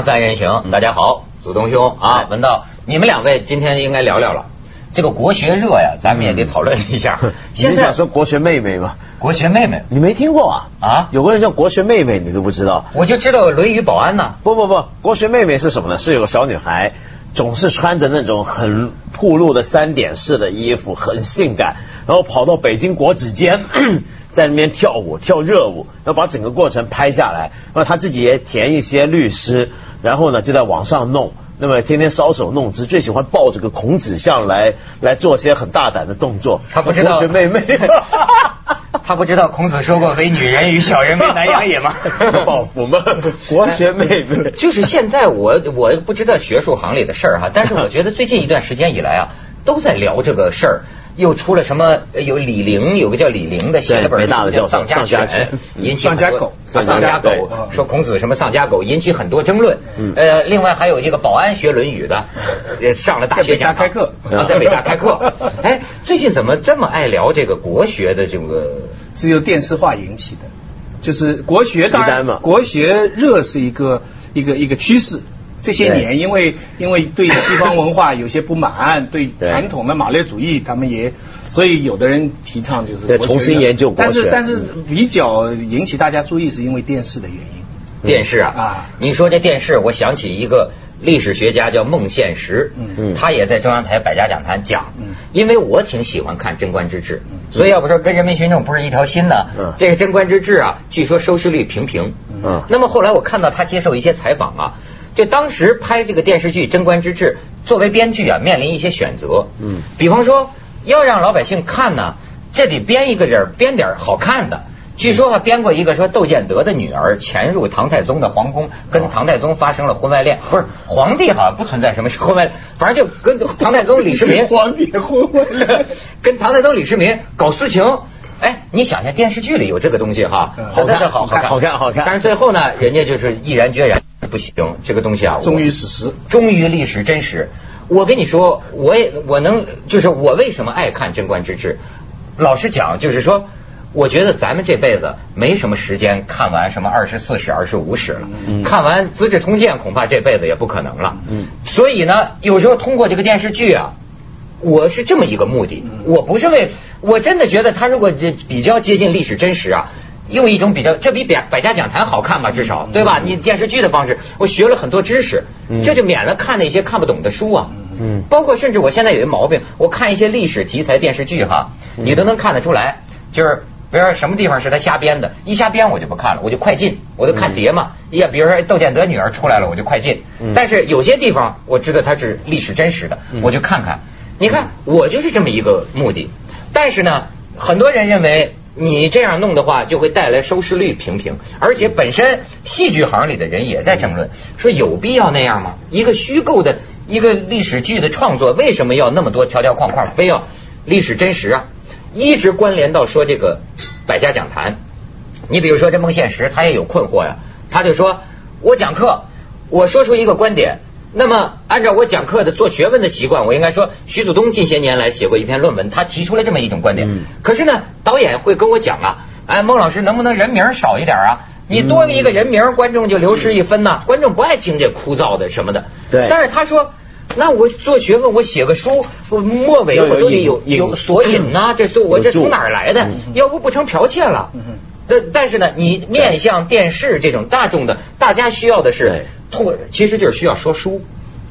三人行，大家好，子东兄啊，文道，你们两位今天应该聊聊了。这个国学热呀，咱们也得讨论一下。现在想说国学妹妹吗？国学妹妹，你没听过啊？啊，有个人叫国学妹妹，你都不知道？我就知道《论语》保安呢。不不不，国学妹妹是什么呢？是有个小女孩，总是穿着那种很暴露的三点式的衣服，很性感，然后跑到北京国子监，在那边跳舞跳热舞，然后把整个过程拍下来，然后他自己也填一些律师，然后呢就在网上弄。那么天天搔首弄姿，最喜欢抱着个孔子像来来做些很大胆的动作。他不知道，学妹妹，他不知道孔子说过“唯女人与小人为难养也”吗？报复吗？国学妹妹，就是现在我我不知道学术行里的事儿哈，但是我觉得最近一段时间以来啊，都在聊这个事儿。又出了什么？有李陵，有个叫李陵的写了本书叫《丧家犬》，引起丧家狗，丧家狗说孔子什么丧家狗，引起很多争论。呃，另外还有一个保安学《论语》的，也上了大学讲开课啊，在北大开课。哎，最近怎么这么爱聊这个国学的这个？是由电视化引起的，就是国学当然国学热是一个一个一个趋势。这些年，因为因为对西方文化有些不满，对传统的马列主义，他们也，所以有的人提倡就是重新研究但是但是比较引起大家注意，是因为电视的原因。电视啊啊！你说这电视，我想起一个历史学家叫孟宪实，嗯。嗯，他也在中央台百家讲坛讲，嗯，因为我挺喜欢看《贞观之治》，所以要不说跟人民群众不是一条心呢，嗯，这个《贞观之治》啊，据说收视率平平，嗯，那么后来我看到他接受一些采访啊。就当时拍这个电视剧《贞观之治》，作为编剧啊，面临一些选择。嗯，比方说要让老百姓看呢，这得编一个人编点好看的。据说哈，编过一个说窦建德的女儿潜入唐太宗的皇宫，跟唐太宗发生了婚外恋。不是皇帝好像不存在什么婚外，反正就跟唐太宗李世民 皇帝婚外恋，跟唐太宗李世民搞私情。哎，你想想电视剧里有这个东西哈，好看好看好看好看。但是最后呢，人家就是毅然决然。不行，这个东西啊，忠于史实，忠于历史真实。我跟你说，我也我能，就是我为什么爱看《贞观之治》？老实讲，就是说，我觉得咱们这辈子没什么时间看完什么二十四史、二十五史了。看完《资治通鉴》，恐怕这辈子也不可能了。嗯。所以呢，有时候通过这个电视剧啊，我是这么一个目的。我不是为，我真的觉得他如果这比较接近历史真实啊。用一种比较，这比百百家讲坛好看吧？至少对吧？你电视剧的方式，我学了很多知识，这就免了看那些看不懂的书啊。嗯，包括甚至我现在有一个毛病，我看一些历史题材电视剧哈，你都能看得出来，就是比如说什么地方是他瞎编的，一瞎编我就不看了，我就快进，我就看碟嘛。呀，比如说窦建德女儿出来了，我就快进。但是有些地方我知道它是历史真实的，我就看看。你看，我就是这么一个目的。但是呢，很多人认为。你这样弄的话，就会带来收视率平平，而且本身戏剧行里的人也在争论，说有必要那样吗？一个虚构的一个历史剧的创作，为什么要那么多条条框框，非要历史真实啊？一直关联到说这个百家讲坛，你比如说这孟宪实，他也有困惑呀，他就说我讲课，我说出一个观点。那么，按照我讲课的做学问的习惯，我应该说，徐祖东近些年来写过一篇论文，他提出了这么一种观点。可是呢，导演会跟我讲啊，哎，孟老师能不能人名少一点啊？你多了一个人名，观众就流失一分呐。观众不爱听这枯燥的什么的。对。但是他说，那我做学问，我写个书，末尾我都得有有索引呐。这是我这从哪儿来的？要不不成剽窃了。但但是呢，你面向电视这种大众的，大家需要的是。通过其实就是需要说书，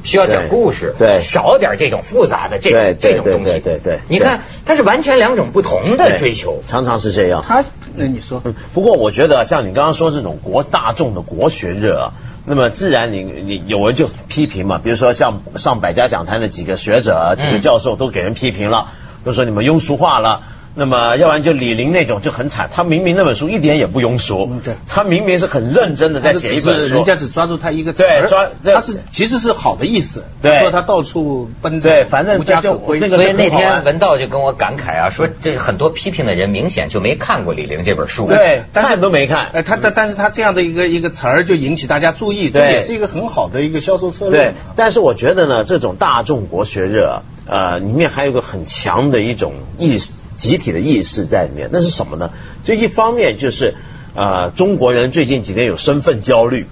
需要讲故事，对，少点这种复杂的这这种东西，对对。你看，它是完全两种不同的追求，常常是这样。他那你说，不过我觉得像你刚刚说这种国大众的国学热啊，那么自然你你有人就批评嘛，比如说像上百家讲坛的几个学者、几个教授都给人批评了，都说你们庸俗化了。那么，要不然就李林那种就很惨。他明明那本书一点也不庸俗，他明明是很认真的在写一本书，人家只抓住他一个对抓，他是其实是好的意思，对说他到处奔对，反正就这个。所以那天文道就跟我感慨啊，说这很多批评的人明显就没看过李陵这本书，对，看都没看。哎，他但但是他这样的一个一个词儿就引起大家注意，这也是一个很好的一个销售策略。对，但是我觉得呢，这种大众国学热，呃，里面还有个很强的一种意识。集体的意识在里面，那是什么呢？这一方面就是，呃，中国人最近几年有身份焦虑，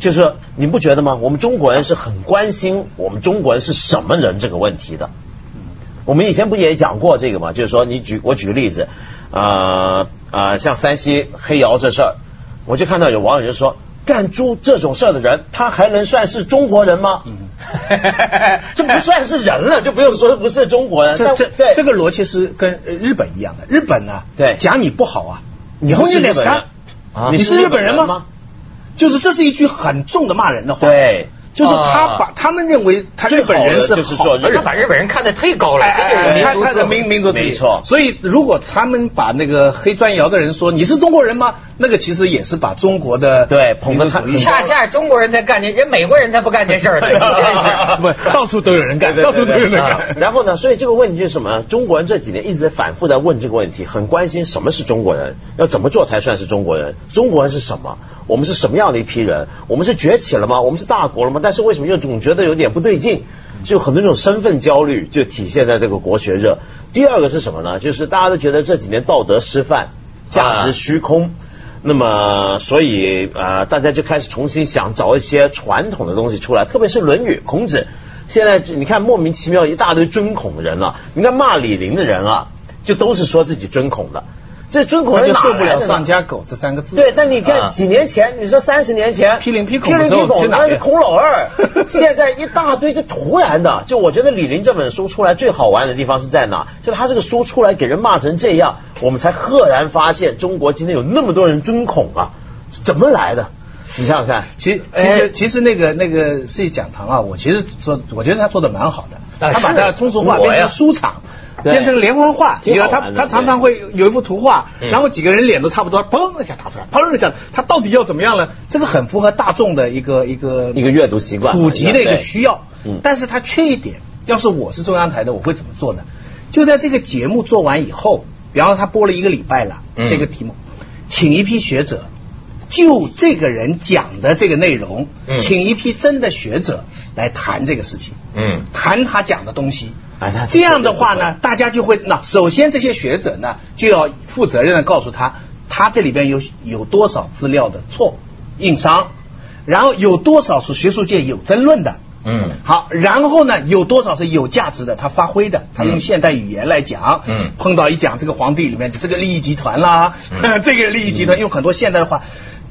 就是你不觉得吗？我们中国人是很关心我们中国人是什么人这个问题的。我们以前不也讲过这个吗？就是说，你举我举个例子，呃呃，像山西黑窑这事儿，我就看到有网友就说，干出这种事儿的人，他还能算是中国人吗？嗯 这不算是人了，就不用说不是中国人。这这这个逻辑是跟日本一样的。日本呢，对，讲你不好啊，你是日本人，你是日本人吗？就是这是一句很重的骂人的话。对。就是他把他们认为他日本人是好，而且把日本人看得忒高了，他他的民民族没错。所以如果他们把那个黑砖窑的人说你是中国人吗？那个其实也是把中国的对捧得很。恰恰中国人在干这，人美国人才不干这事儿，真是不到处都有人干，到处都有人干。然后呢，所以这个问题就是什么？中国人这几年一直在反复在问这个问题，很关心什么是中国人，要怎么做才算是中国人？中国人是什么？我们是什么样的一批人？我们是崛起了吗？我们是大国了吗？但是为什么又总觉得有点不对劲？就很多这种身份焦虑就体现在这个国学热。第二个是什么呢？就是大家都觉得这几年道德失范，价值虚空，那么所以啊，大家就开始重新想找一些传统的东西出来，特别是《论语》、孔子。现在你看莫名其妙一大堆尊孔的人了，你看骂李陵的人啊，就都是说自己尊孔的。这尊孔就受不了“丧家狗”这三个字。对，但你看几年前，你说三十年前批林批孔，批林批孔那是孔老二。现在一大堆，就突然的，就我觉得李林这本书出来最好玩的地方是在哪？就他这个书出来给人骂成这样，我们才赫然发现中国今天有那么多人尊孔啊，怎么来的？你想想看，其实其实其实那个那个世纪讲堂啊，我其实说，我觉得他做的蛮好的，他把它通俗化变成书场。变成连环画，你看他他常常会有一幅图画，然后几个人脸都差不多，砰一下打出来，砰一下，他到底要怎么样呢？这个很符合大众的一个一个一个阅读习惯，普及的一个需要。但是他缺一点，要是我是中央台的，我会怎么做呢？就在这个节目做完以后，比方说他播了一个礼拜了，这个题目，请一批学者就这个人讲的这个内容，请一批真的学者来谈这个事情，嗯，谈他讲的东西。这样的话呢，大家就会那首先这些学者呢就要负责任的告诉他，他这里边有有多少资料的错硬伤，然后有多少是学术界有争论的，嗯，好，然后呢有多少是有价值的，他发挥的，他用现代语言来讲，嗯，碰到一讲这个皇帝里面这个利益集团啦，这个利益集团用很多现代的话，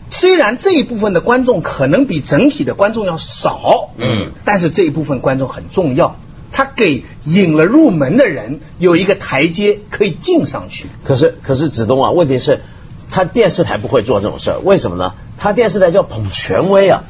虽然这一部分的观众可能比整体的观众要少，嗯，但是这一部分观众很重要。他给引了入门的人有一个台阶可以进上去。可是，可是子东啊，问题是，他电视台不会做这种事儿，为什么呢？他电视台叫捧权威啊，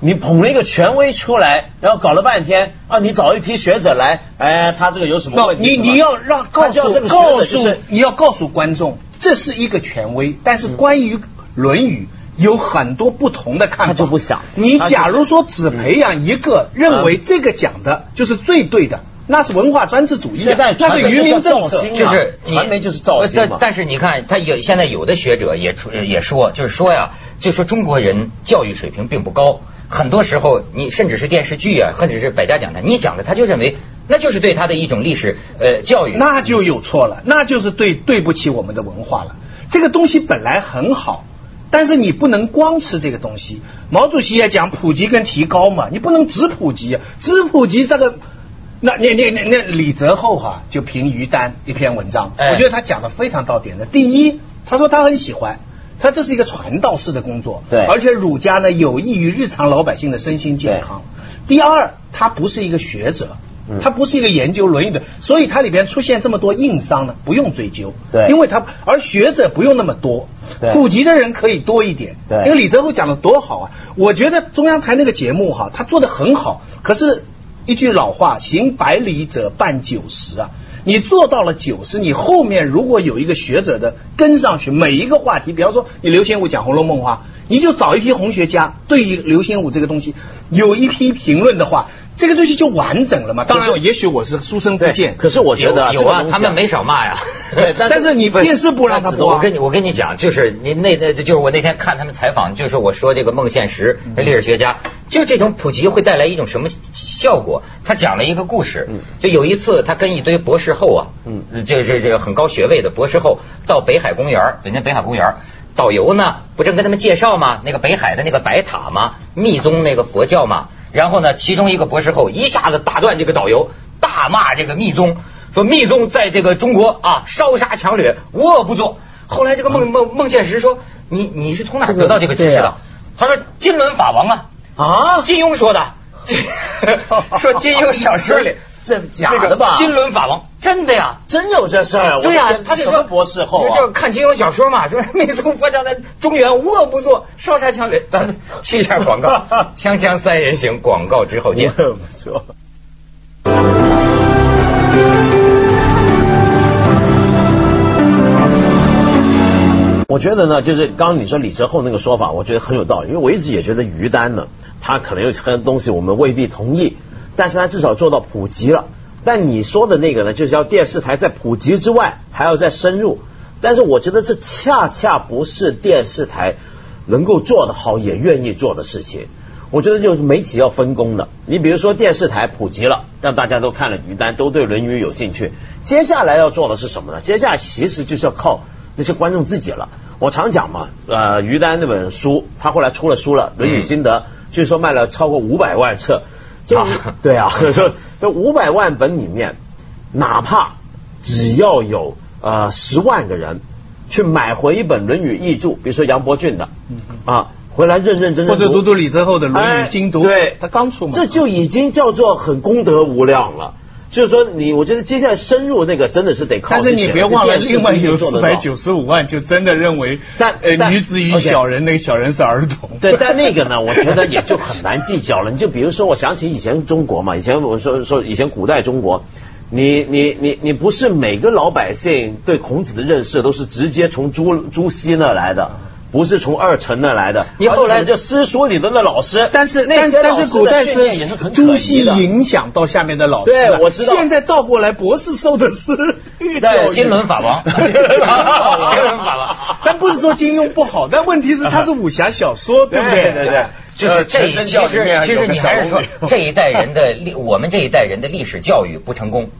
你捧了一个权威出来，然后搞了半天啊，你找一批学者来，哎，他这个有什么问题？你你要让告诉告诉你要告诉观众，这是一个权威，但是关于《论语》。有很多不同的看法，他就不想。你假如说只培养一个认为这个讲的就是最对的，那是文化专制主义，那是愚民政策，就是传媒就是造星但但是你看，他有现在有的学者也出也说，就是说呀，就说中国人教育水平并不高，很多时候你甚至是电视剧啊，或者是百家讲坛，你讲的他就认为那就是对他的一种历史呃教育，那就有错了，那就是对对不起我们的文化了。这个东西本来很好。但是你不能光吃这个东西，毛主席也讲普及跟提高嘛，你不能只普及，只普及这个，那那那那那李泽厚哈就评于丹一篇文章，我觉得他讲的非常到点的。第一，他说他很喜欢，他这是一个传道式的工作，对，而且儒家呢有益于日常老百姓的身心健康。第二，他不是一个学者。他不是一个研究《论语》的，所以它里边出现这么多硬伤呢，不用追究。对，因为他而学者不用那么多，普及的人可以多一点。对，因为李泽厚讲的多好啊！我觉得中央台那个节目哈，他做的很好。可是，一句老话，行百里者半九十啊，你做到了九十，你后面如果有一个学者的跟上去，每一个话题，比方说你刘先武讲《红楼梦》话，你就找一批红学家，对于刘先武这个东西有一批评论的话。这个东西就完整了嘛？当然，也许我是书生之见，可是我觉得有啊，他们没少骂呀。对，但是你电视不让他播。我跟你我跟你讲，就是你那那，就是我那天看他们采访，就是我说这个孟宪实历史学家，就这种普及会带来一种什么效果？他讲了一个故事，就有一次他跟一堆博士后啊，嗯，就是这个很高学位的博士后到北海公园，人家北海公园。导游呢，不正跟他们介绍吗？那个北海的那个白塔吗？密宗那个佛教吗？然后呢，其中一个博士后一下子打断这个导游，大骂这个密宗，说密宗在这个中国啊烧杀抢掠，无恶不作。后来这个孟孟孟宪实说，你你是从哪得到这个知识的？他说金轮法王啊啊，金庸说的，说金庸小说里。这假的吧？金轮法王真的呀，真有这事儿。对呀，他什么博士后啊？就看金庸小说嘛，说 密宗佛教在中原无恶不作，烧杀抢掠。咱 们去一下广告，锵锵三人行广告之后见。不错。我觉得呢，就是刚刚你说李泽厚那个说法，我觉得很有道理，因为我一直也觉得于丹呢，他可能有很多东西我们未必同意。但是它至少做到普及了，但你说的那个呢，就是要电视台在普及之外还要再深入。但是我觉得这恰恰不是电视台能够做得好也愿意做的事情。我觉得就是媒体要分工的。你比如说电视台普及了，让大家都看了于丹，都对《论语》有兴趣。接下来要做的是什么呢？接下来其实就是要靠那些观众自己了。我常讲嘛，呃，于丹那本书，他后来出了书了，《论语心得》，据说卖了超过五百万册。啊，对啊，说这五百万本里面，哪怕只要有呃十万个人去买回一本《论语》译著，比如说杨伯峻的，啊，回来认认真真或者读读李泽厚的《论语精读》，对，他刚出嘛，这就已经叫做很功德无量了。就是说，你我觉得接下来深入那个真的是得靠。但是你别忘了，另外有四百九十五万就真的认为，但呃女子与小人，那个小人是儿童。对，但那个呢，我觉得也就很难计较了。你就比如说，我想起以前中国嘛，以前我说说以前古代中国，你你你你不是每个老百姓对孔子的认识都是直接从朱朱熹那来的。不是从二程那来的，你后来就私塾里的那老师，但是但但是古代是朱熹影响到下面的老师，对，我知道。现在倒过来，博士受的是金轮法王，金轮法王。咱不是说金庸不好，但问题是他是武侠小说，对不对？对对。就是这其实其实你还是说这一代人的历，我们这一代人的历史教育不成功，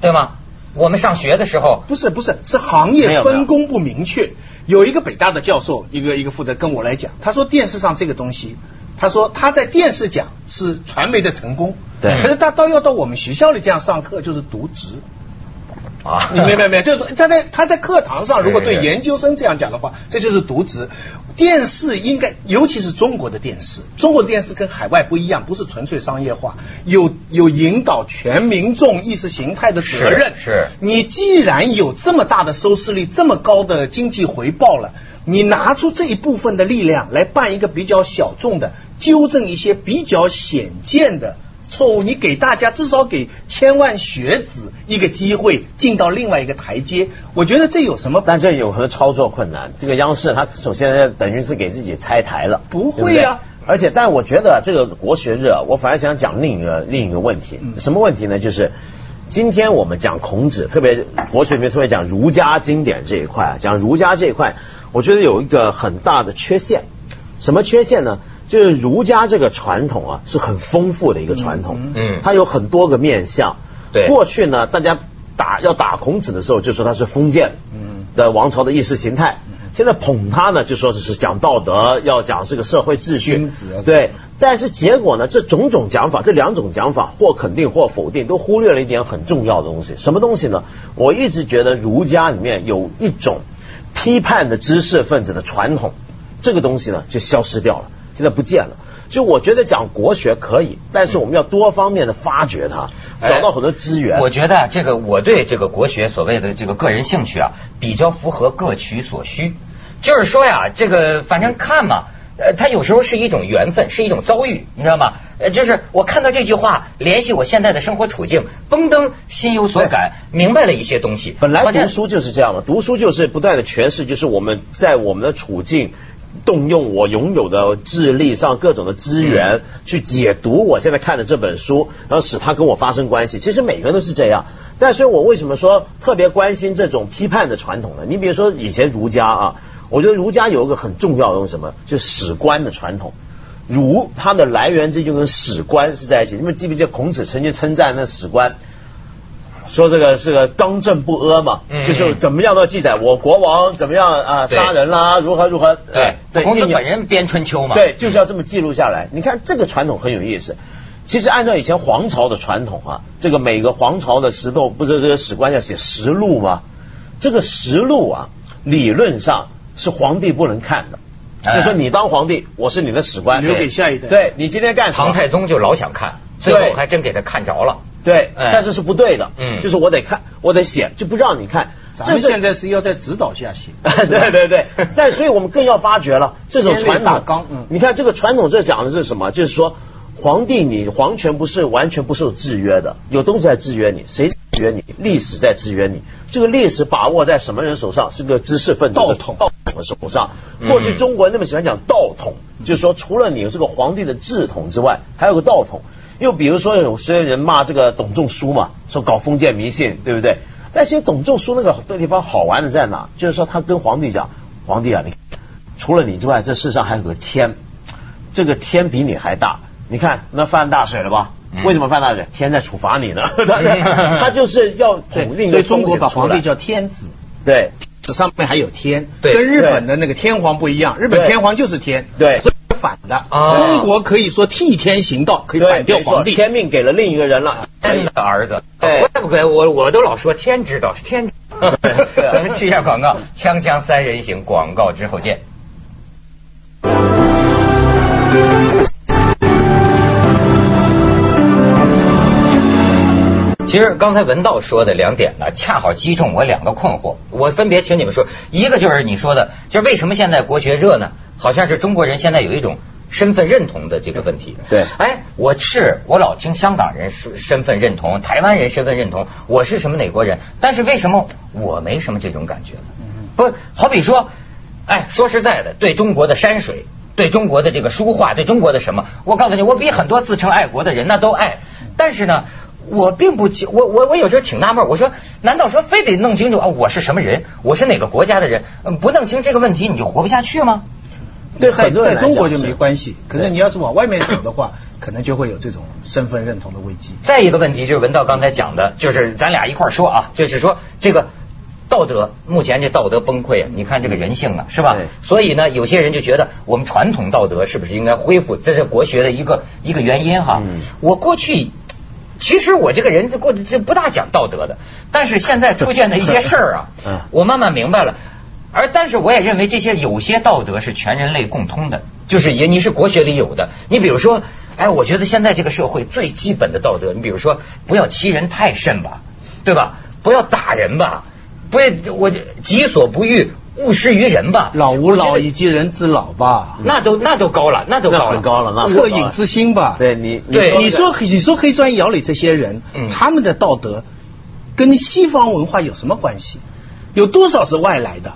对吗？我们上学的时候，不是不是是行业分工不明确。有一个北大的教授，一个一个负责跟我来讲，他说电视上这个东西，他说他在电视讲是传媒的成功，对，可是他到要到我们学校里这样上课就是渎职。啊，你 明白没有？就是他在他在课堂上，如果对研究生这样讲的话，这就是渎职。电视应该，尤其是中国的电视，中国的电视跟海外不一样，不是纯粹商业化，有有引导全民众意识形态的责任。是，你既然有这么大的收视率，这么高的经济回报了，你拿出这一部分的力量来办一个比较小众的，纠正一些比较显见的。错误，你给大家至少给千万学子一个机会进到另外一个台阶，我觉得这有什么？但这有何操作困难？这个央视它首先等于是给自己拆台了，不会呀。而且，但我觉得这个国学日，啊，我反而想讲另一个另一个问题，什么问题呢？就是今天我们讲孔子，特别国学里面特别讲儒家经典这一块，讲儒家这一块，我觉得有一个很大的缺陷，什么缺陷呢？就是儒家这个传统啊，是很丰富的一个传统，嗯，它有很多个面相。对，过去呢，大家打要打孔子的时候，就说他是封建的王朝的意识形态。现在捧他呢，就说是讲道德，要讲这个社会秩序。对，但是结果呢，这种种讲法，这两种讲法，或肯定或否定，都忽略了一点很重要的东西。什么东西呢？我一直觉得儒家里面有一种批判的知识分子的传统，这个东西呢，就消失掉了。现在不见了，就我觉得讲国学可以，但是我们要多方面的发掘它，找到很多资源。我觉得这个我对这个国学所谓的这个个人兴趣啊，比较符合各取所需。就是说呀，这个反正看嘛，呃，它有时候是一种缘分，是一种遭遇，你知道吗？呃，就是我看到这句话，联系我现在的生活处境，嘣噔，心有所感，明白了一些东西。本来读书就是这样的，读书就是不断的诠释，就是我们在我们的处境。动用我拥有的智力上各种的资源去解读我现在看的这本书，然后使它跟我发生关系。其实每个人都是这样，但是我为什么说特别关心这种批判的传统呢？你比如说以前儒家啊，我觉得儒家有一个很重要的东西什么，就史官的传统。儒它的来源这就跟史官是在一起。你们记不记得孔子曾经称赞那史官？说这个是个刚正不阿嘛，就是怎么样都记载我国王怎么样啊杀人啦，如何如何。对，孔子本人编春秋嘛。对，就是要这么记录下来。你看这个传统很有意思。其实按照以前皇朝的传统啊，这个每个皇朝的石头不是这个史官要写实录吗？这个实录啊，理论上是皇帝不能看的。就说你当皇帝，我是你的史官，留给下一代。对你今天干什么？唐太宗就老想看，最后还真给他看着了。对，但是是不对的。嗯，就是我得看，我得写，就不让你看。咱们现在是要在指导下写。对 对对，但所以我们更要发掘了这种传统。你看这个传统，这讲的是什么？就是说，皇帝你皇权不是完全不受制约的，有东西在制约你，谁制约你？历史在制约你。这个历史把握在什么人手上？是个知识分子道统。的手上，过去中国人那么喜欢讲道统，就是说除了你这个皇帝的治统之外，还有个道统。又比如说有些人骂这个董仲舒嘛，说搞封建迷信，对不对？但其实董仲舒那个地方好玩的在哪？就是说他跟皇帝讲，皇帝啊，你除了你之外，这世上还有个天，这个天比你还大。你看那犯大水了吧？为什么犯大水？天在处罚你呢。他就是要统另一个中国把皇帝叫天子，对。这上面还有天，跟日本的那个天皇不一样，日本天皇就是天，对，所以反的。中国可以说替天行道，可以反掉皇帝，天命给了另一个人了，天的儿子。怪不怪我，我都老说天知道是天。咱们去一下广告，锵锵三人行，广告之后见。其实刚才文道说的两点呢，恰好击中我两个困惑。我分别请你们说，一个就是你说的，就是为什么现在国学热呢？好像是中国人现在有一种身份认同的这个问题。对，哎，我是我老听香港人说身份认同，台湾人身份认同，我是什么哪国人？但是为什么我没什么这种感觉呢？不，好比说，哎，说实在的，对中国的山水，对中国的这个书画，对中国的什么，我告诉你，我比很多自称爱国的人那都爱。但是呢。我并不，我我我有时候挺纳闷，我说难道说非得弄清楚啊我是什么人，我是哪个国家的人？不弄清这个问题，你就活不下去吗？对，在在中国就没关系，可是你要是往外面走的话，可能就会有这种身份认同的危机。再一个问题就是文道刚才讲的，就是咱俩一块说啊，就是说这个道德目前这道德崩溃啊，你看这个人性啊，是吧？所以呢，有些人就觉得我们传统道德是不是应该恢复？这是国学的一个一个原因哈。我过去。其实我这个人过这不大讲道德的，但是现在出现的一些事儿啊，我慢慢明白了。而但是我也认为这些有些道德是全人类共通的，就是也你是国学里有的。你比如说，哎，我觉得现在这个社会最基本的道德，你比如说不要欺人太甚吧，对吧？不要打人吧，不要我己所不欲。勿施于人吧，老吾老以及人之老吧，那都那都高了，那都高很高了，那恻隐之心吧。对你，对你说你说黑砖窑里这些人，他们的道德跟西方文化有什么关系？有多少是外来的？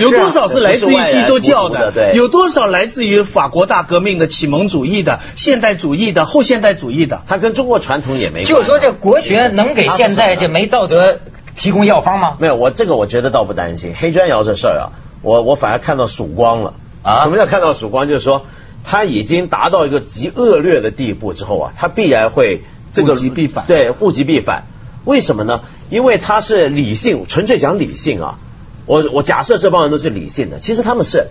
有多少是来自于基督教的？有多少来自于法国大革命的启蒙主义的、现代主义的、后现代主义的？它跟中国传统也没。就说这国学能给现在这没道德。提供药方吗？没有，我这个我觉得倒不担心黑砖窑这事儿啊，我我反而看到曙光了啊！什么叫看到曙光？就是说他已经达到一个极恶劣的地步之后啊，他必然会这个物极必反。对，物极必反。为什么呢？因为他是理性，纯粹讲理性啊。我我假设这帮人都是理性的，其实他们是，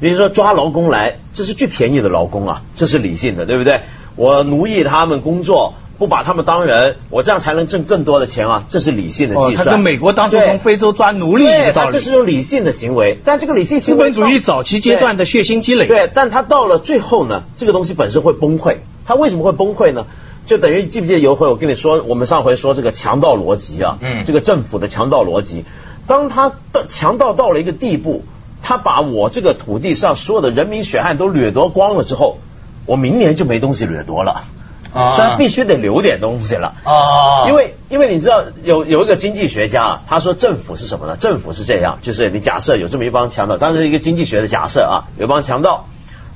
比如说抓劳工来，这是最便宜的劳工啊，这是理性的，对不对？我奴役他们工作。不把他们当人，我这样才能挣更多的钱啊！这是理性的计算。他跟美国当初从非洲抓奴隶一个道理。这是种理性的行为，但这个理性资本主义早期阶段的血腥积累。对，但他到了最后呢，这个东西本身会崩溃。他为什么会崩溃呢？就等于记不记得有回我跟你说，我们上回说这个强盗逻辑啊，嗯，这个政府的强盗逻辑，当他的强盗到了一个地步，他把我这个土地上所有的人民血汗都掠夺光了之后，我明年就没东西掠夺了。所以必须得留点东西了啊！因为因为你知道有有一个经济学家啊，他说政府是什么呢？政府是这样，就是你假设有这么一帮强盗，当然是一个经济学的假设啊，有帮强盗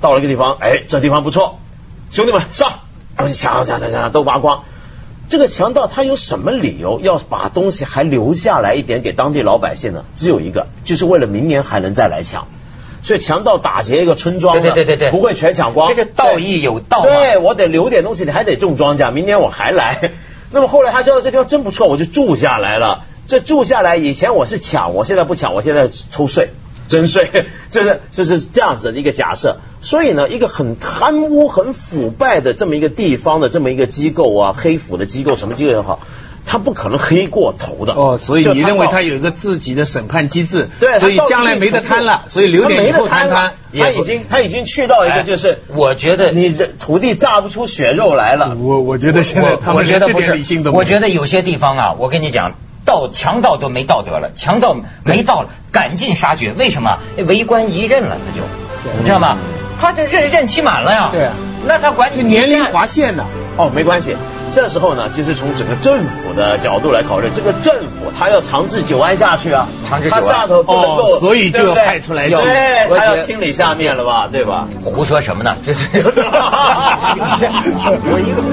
到了一个地方，哎，这地方不错，兄弟们上，东西抢抢抢抢都挖光。这个强盗他有什么理由要把东西还留下来一点给当地老百姓呢？只有一个，就是为了明年还能再来抢。所以强盗打劫一个村庄，对对对对不会全抢光。这个道义有道。对我得留点东西，你还得种庄稼，明年我还来。那么后来他知道这地方真不错，我就住下来了。这住下来以前我是抢，我现在不抢，我现在抽税征税，这是这是这样子的一个假设。所以呢，一个很贪污、很腐败的这么一个地方的这么一个机构啊，黑腐的机构，什么机构也好。他不可能黑过头的哦，所以你认为他有一个自己的审判机制，对，所以将来没得贪了，所以留点以后贪贪。他已经他已经去到一个就是，我觉得你这土地榨不出血肉来了。我我觉得现在他们觉得不是，我觉得有些地方啊，我跟你讲，道强盗都没道德了，强盗没道了，赶尽杀绝。为什么？为官一任了，他就，你知道吗？他这任任期满了呀。对。那他管你年龄划线呢？哦，没关系。这时候呢，其实从整个政府的角度来考虑，这个政府他要长治久安下去啊，长治久安，他下头不能够，所以就要派出来，对，他要清理下面了吧，对吧？胡说什么呢？这是 我一个。